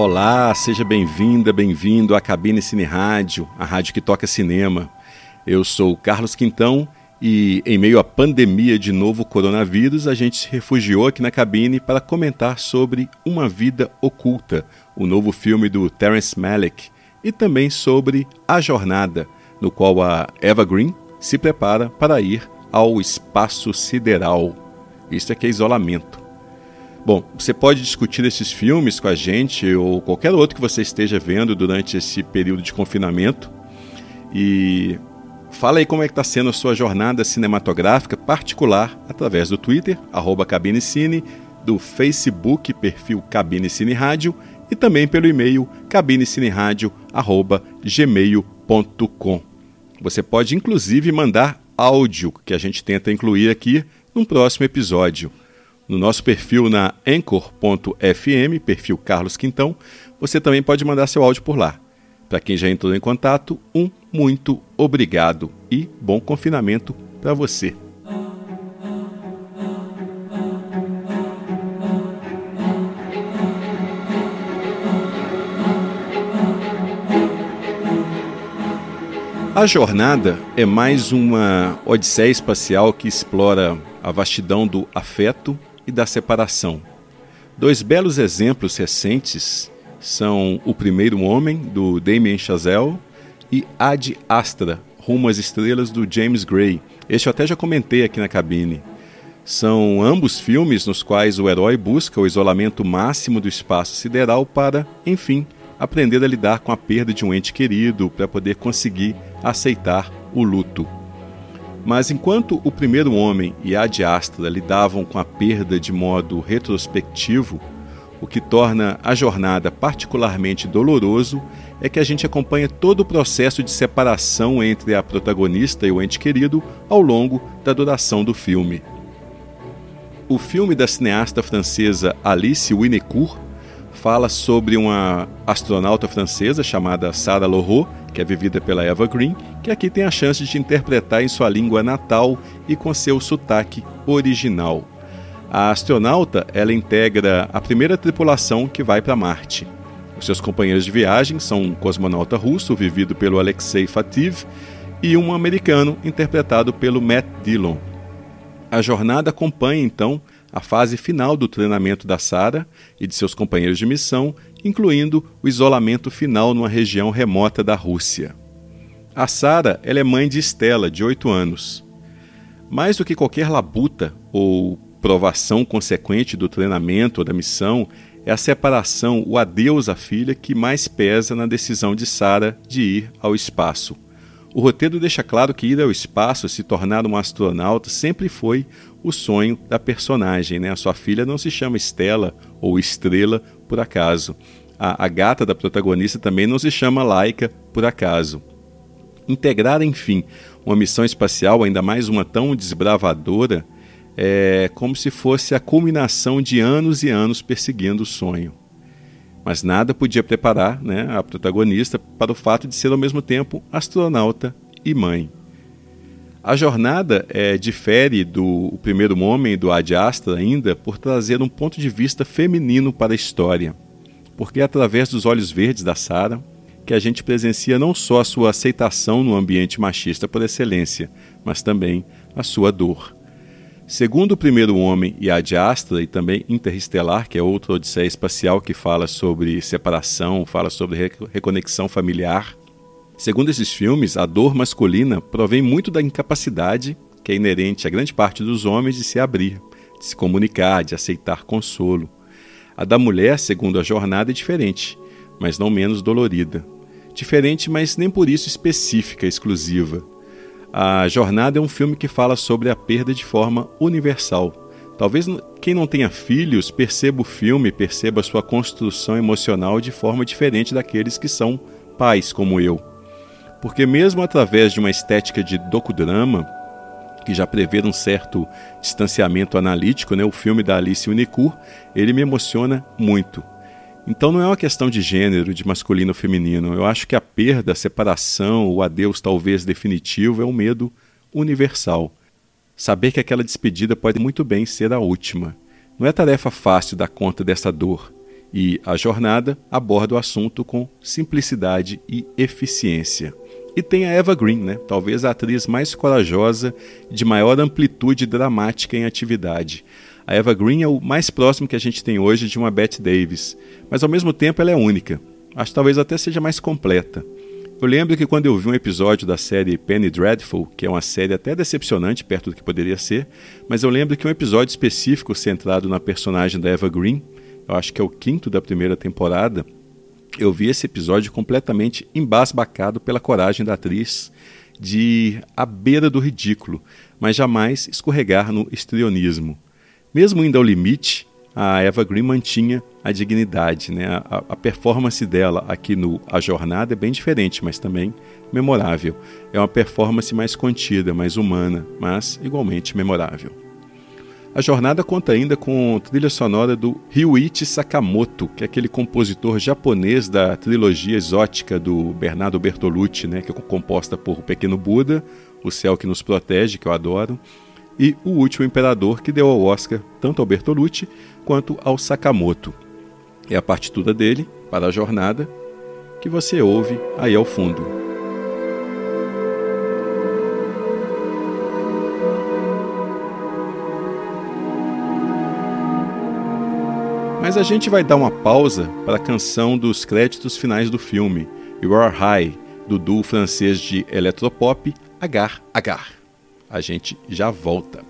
Olá, seja bem-vinda, bem-vindo à Cabine Cine Rádio, a rádio que toca cinema. Eu sou Carlos Quintão e, em meio à pandemia de novo coronavírus, a gente se refugiou aqui na cabine para comentar sobre Uma Vida Oculta, o novo filme do Terence Malick, e também sobre A Jornada, no qual a Eva Green se prepara para ir ao espaço sideral. Isso é que é isolamento. Bom, você pode discutir esses filmes com a gente ou qualquer outro que você esteja vendo durante esse período de confinamento. E fala aí como é que está sendo a sua jornada cinematográfica particular através do Twitter, arroba Cabinecine, do Facebook, perfil Cabine Cine Rádio, e também pelo e-mail cabinecinerádio.gmail.com. Você pode inclusive mandar áudio que a gente tenta incluir aqui num próximo episódio. No nosso perfil na anchor.fm, perfil Carlos Quintão, você também pode mandar seu áudio por lá. Para quem já entrou em contato, um muito obrigado e bom confinamento para você. A jornada é mais uma odisseia espacial que explora a vastidão do afeto e da separação. Dois belos exemplos recentes são O Primeiro Homem, do Damien Chazelle, e Ad Astra, Rumo às Estrelas, do James Gray. Este eu até já comentei aqui na cabine. São ambos filmes nos quais o herói busca o isolamento máximo do espaço sideral para, enfim, aprender a lidar com a perda de um ente querido, para poder conseguir aceitar o luto. Mas enquanto o primeiro homem e a Astra lidavam com a perda de modo retrospectivo, o que torna a jornada particularmente doloroso é que a gente acompanha todo o processo de separação entre a protagonista e o ente querido ao longo da duração do filme. O filme da cineasta francesa Alice Winnecourt fala sobre uma astronauta francesa chamada Sarah Laurent que é vivida pela Eva Green, que aqui tem a chance de interpretar em sua língua natal e com seu sotaque original. A astronauta, ela integra a primeira tripulação que vai para Marte. Os seus companheiros de viagem são um cosmonauta russo, vivido pelo Alexei Fativ, e um americano, interpretado pelo Matt Dillon. A jornada acompanha, então, a fase final do treinamento da Sarah e de seus companheiros de missão incluindo o isolamento final numa região remota da Rússia. A Sara é mãe de Estela, de 8 anos. Mais do que qualquer labuta ou provação consequente do treinamento ou da missão, é a separação, o adeus à filha que mais pesa na decisão de Sara de ir ao espaço. O roteiro deixa claro que ir ao espaço, se tornar um astronauta, sempre foi o sonho da personagem. Né? A sua filha não se chama Estela ou Estrela por acaso. A, a gata da protagonista também não se chama Laika por acaso. Integrar, enfim, uma missão espacial, ainda mais uma tão desbravadora, é como se fosse a culminação de anos e anos perseguindo o sonho. Mas nada podia preparar né, a protagonista para o fato de ser ao mesmo tempo astronauta e mãe. A jornada é, difere do Primeiro Homem do Ad Astra ainda por trazer um ponto de vista feminino para a história, porque é através dos olhos verdes da Sara que a gente presencia não só a sua aceitação no ambiente machista por excelência, mas também a sua dor. Segundo o Primeiro Homem e Ad Astra, e também Interestelar, que é outra odisseia espacial que fala sobre separação, fala sobre reconexão familiar, Segundo esses filmes, a dor masculina provém muito da incapacidade que é inerente a grande parte dos homens de se abrir, de se comunicar, de aceitar consolo. A da mulher, segundo a jornada, é diferente, mas não menos dolorida. Diferente, mas nem por isso específica, exclusiva. A Jornada é um filme que fala sobre a perda de forma universal. Talvez quem não tenha filhos perceba o filme, perceba sua construção emocional de forma diferente daqueles que são pais, como eu porque mesmo através de uma estética de docudrama, que já prevê um certo distanciamento analítico, né, o filme da Alice Unicur, ele me emociona muito. Então não é uma questão de gênero, de masculino ou feminino. Eu acho que a perda, a separação, o adeus talvez definitivo é um medo universal. Saber que aquela despedida pode muito bem ser a última. Não é tarefa fácil dar conta dessa dor. E a jornada aborda o assunto com simplicidade e eficiência. E tem a Eva Green, né? talvez a atriz mais corajosa de maior amplitude dramática em atividade. A Eva Green é o mais próximo que a gente tem hoje de uma Bette Davis, mas ao mesmo tempo ela é única. Acho que talvez até seja mais completa. Eu lembro que quando eu vi um episódio da série Penny Dreadful, que é uma série até decepcionante perto do que poderia ser, mas eu lembro que um episódio específico centrado na personagem da Eva Green, eu acho que é o quinto da primeira temporada, eu vi esse episódio completamente embasbacado pela coragem da atriz de ir à beira do ridículo, mas jamais escorregar no estrionismo. Mesmo indo ao limite, a Eva Green mantinha a dignidade. Né? A, a, performance dela aqui no A Jornada é bem diferente, mas também memorável. É uma performance mais contida, mais humana, mas igualmente memorável. A jornada conta ainda com trilha sonora do Ryuichi Sakamoto, que é aquele compositor japonês da trilogia exótica do Bernardo Bertolucci, né, que é composta por O Pequeno Buda, O Céu que Nos Protege, que eu adoro, e O Último Imperador, que deu ao Oscar tanto ao Bertolucci quanto ao Sakamoto. É a partitura dele, para a jornada, que você ouve aí ao fundo. Mas a gente vai dar uma pausa para a canção dos créditos finais do filme, You Are High, do duo francês de eletropop Agar Agar. A gente já volta.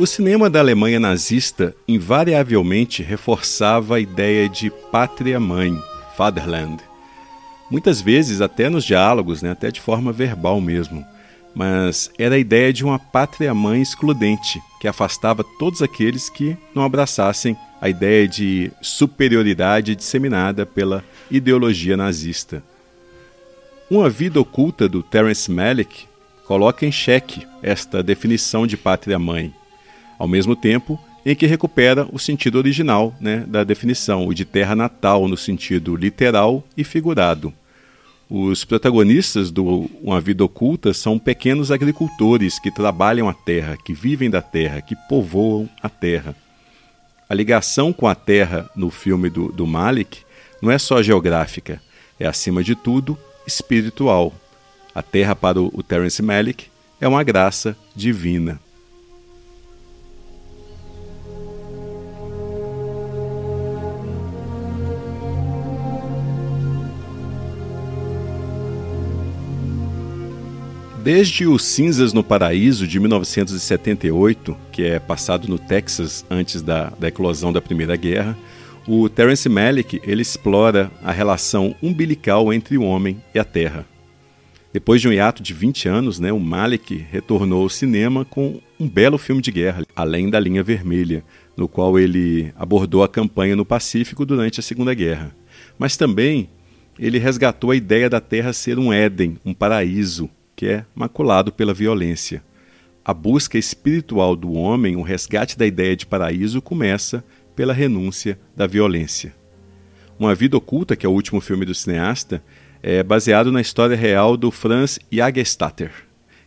O cinema da Alemanha nazista invariavelmente reforçava a ideia de pátria-mãe, Fatherland. Muitas vezes, até nos diálogos, né, até de forma verbal mesmo. Mas era a ideia de uma pátria-mãe excludente, que afastava todos aqueles que não abraçassem a ideia de superioridade disseminada pela ideologia nazista. Uma vida oculta do Terence Malick coloca em xeque esta definição de pátria-mãe ao mesmo tempo em que recupera o sentido original né, da definição, o de terra natal no sentido literal e figurado. Os protagonistas do Uma Vida Oculta são pequenos agricultores que trabalham a terra, que vivem da terra, que povoam a terra. A ligação com a terra no filme do, do Malik não é só geográfica, é acima de tudo espiritual. A terra para o, o Terence Malick é uma graça divina. Desde o Cinzas no Paraíso de 1978, que é passado no Texas antes da, da eclosão da Primeira Guerra, o Terence Malick ele explora a relação umbilical entre o homem e a terra. Depois de um hiato de 20 anos, né, o Malick retornou ao cinema com um belo filme de guerra, Além da Linha Vermelha, no qual ele abordou a campanha no Pacífico durante a Segunda Guerra. Mas também ele resgatou a ideia da Terra ser um Éden, um paraíso, que é maculado pela violência. A busca espiritual do homem, o resgate da ideia de paraíso, começa pela renúncia da violência. Uma Vida Oculta, que é o último filme do cineasta, é baseado na história real do Franz Jagerstatter,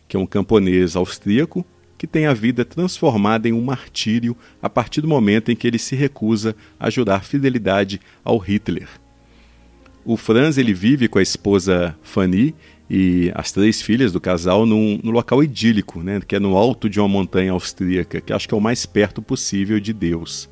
que é um camponês austríaco que tem a vida transformada em um martírio a partir do momento em que ele se recusa a jurar fidelidade ao Hitler. O Franz ele vive com a esposa Fanny e as três filhas do casal num, num, local idílico, né, que é no alto de uma montanha austríaca, que acho que é o mais perto possível de Deus.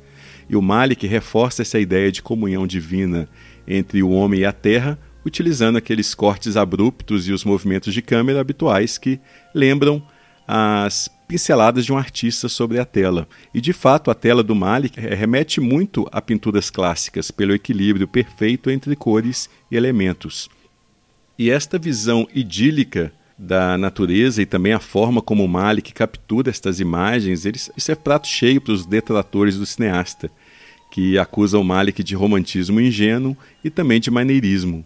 E o Malik reforça essa ideia de comunhão divina entre o homem e a terra, utilizando aqueles cortes abruptos e os movimentos de câmera habituais que lembram as pinceladas de um artista sobre a tela. E de fato, a tela do Malik remete muito a pinturas clássicas pelo equilíbrio perfeito entre cores e elementos. E esta visão idílica da natureza e também a forma como Malik captura estas imagens, eles, isso é prato cheio para os detratores do cineasta, que acusam Malik de romantismo ingênuo e também de maneirismo.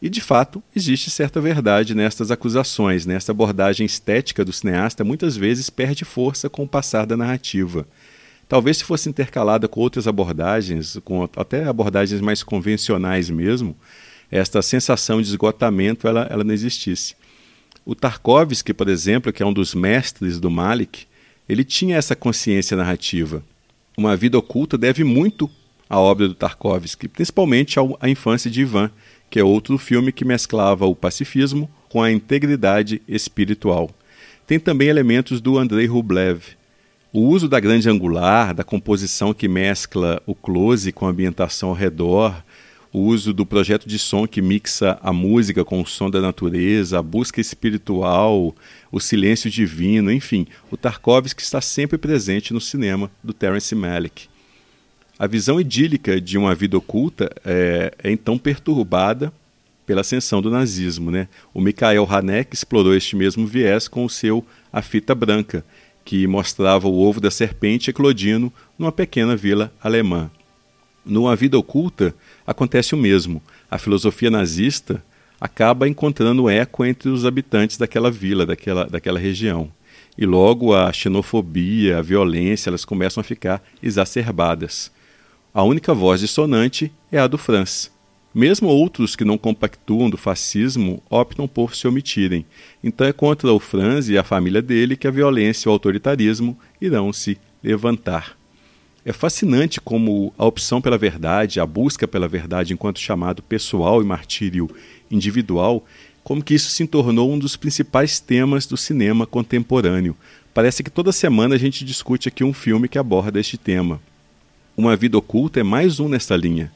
E de fato, existe certa verdade nestas acusações, nesta abordagem estética do cineasta muitas vezes perde força com o passar da narrativa. Talvez se fosse intercalada com outras abordagens, com até abordagens mais convencionais mesmo, esta sensação de esgotamento ela, ela não existisse. O Tarkovsky, por exemplo, que é um dos mestres do Malik, ele tinha essa consciência narrativa. Uma Vida Oculta deve muito à obra do Tarkovsky, principalmente à infância de Ivan, que é outro filme que mesclava o pacifismo com a integridade espiritual. Tem também elementos do Andrei Rublev. O uso da grande angular, da composição que mescla o close com a ambientação ao redor, o uso do projeto de som que mixa a música com o som da natureza, a busca espiritual, o silêncio divino, enfim, o Tarkovsky está sempre presente no cinema do Terence Malick. A visão idílica de uma vida oculta é, é então perturbada pela ascensão do nazismo. Né? O Mikhail Haneck explorou este mesmo viés com o seu A Fita Branca, que mostrava o ovo da serpente eclodindo numa pequena vila alemã. Numa vida oculta, acontece o mesmo. A filosofia nazista acaba encontrando eco entre os habitantes daquela vila, daquela, daquela região. E logo a xenofobia, a violência, elas começam a ficar exacerbadas. A única voz dissonante é a do Franz. Mesmo outros que não compactuam do fascismo optam por se omitirem. Então é contra o Franz e a família dele que a violência e o autoritarismo irão se levantar. É fascinante como a opção pela verdade, a busca pela verdade enquanto chamado pessoal e martírio individual, como que isso se tornou um dos principais temas do cinema contemporâneo. Parece que toda semana a gente discute aqui um filme que aborda este tema. Uma Vida Oculta é mais um nesta linha.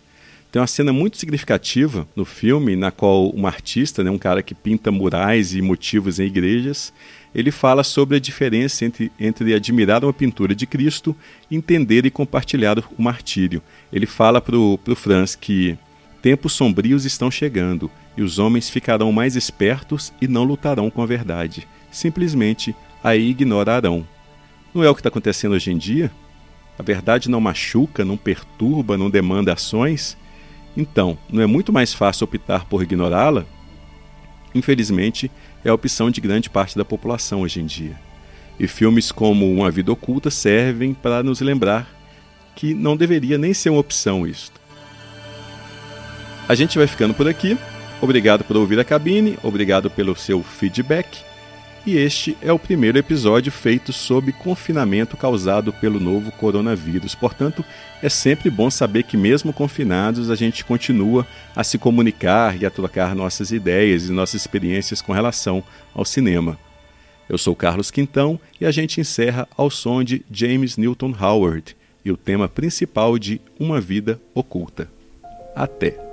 Tem uma cena muito significativa no filme na qual um artista, né, um cara que pinta murais e motivos em igrejas, ele fala sobre a diferença entre, entre admirar uma pintura de Cristo, entender e compartilhar o martírio. Ele fala para o Franz que tempos sombrios estão chegando e os homens ficarão mais espertos e não lutarão com a verdade. Simplesmente a ignorarão. Não é o que está acontecendo hoje em dia? A verdade não machuca, não perturba, não demanda ações? Então, não é muito mais fácil optar por ignorá-la? Infelizmente, é a opção de grande parte da população hoje em dia. E filmes como Uma Vida Oculta servem para nos lembrar que não deveria nem ser uma opção isto. A gente vai ficando por aqui. Obrigado por ouvir a cabine, obrigado pelo seu feedback e este é o primeiro episódio feito sob confinamento causado pelo novo coronavírus. Portanto, é sempre bom saber que, mesmo confinados, a gente continua a se comunicar e a trocar nossas ideias e nossas experiências com relação ao cinema. Eu sou Carlos Quintão e a gente encerra ao som de James Newton Howard e o tema principal de Uma Vida Oculta. Até!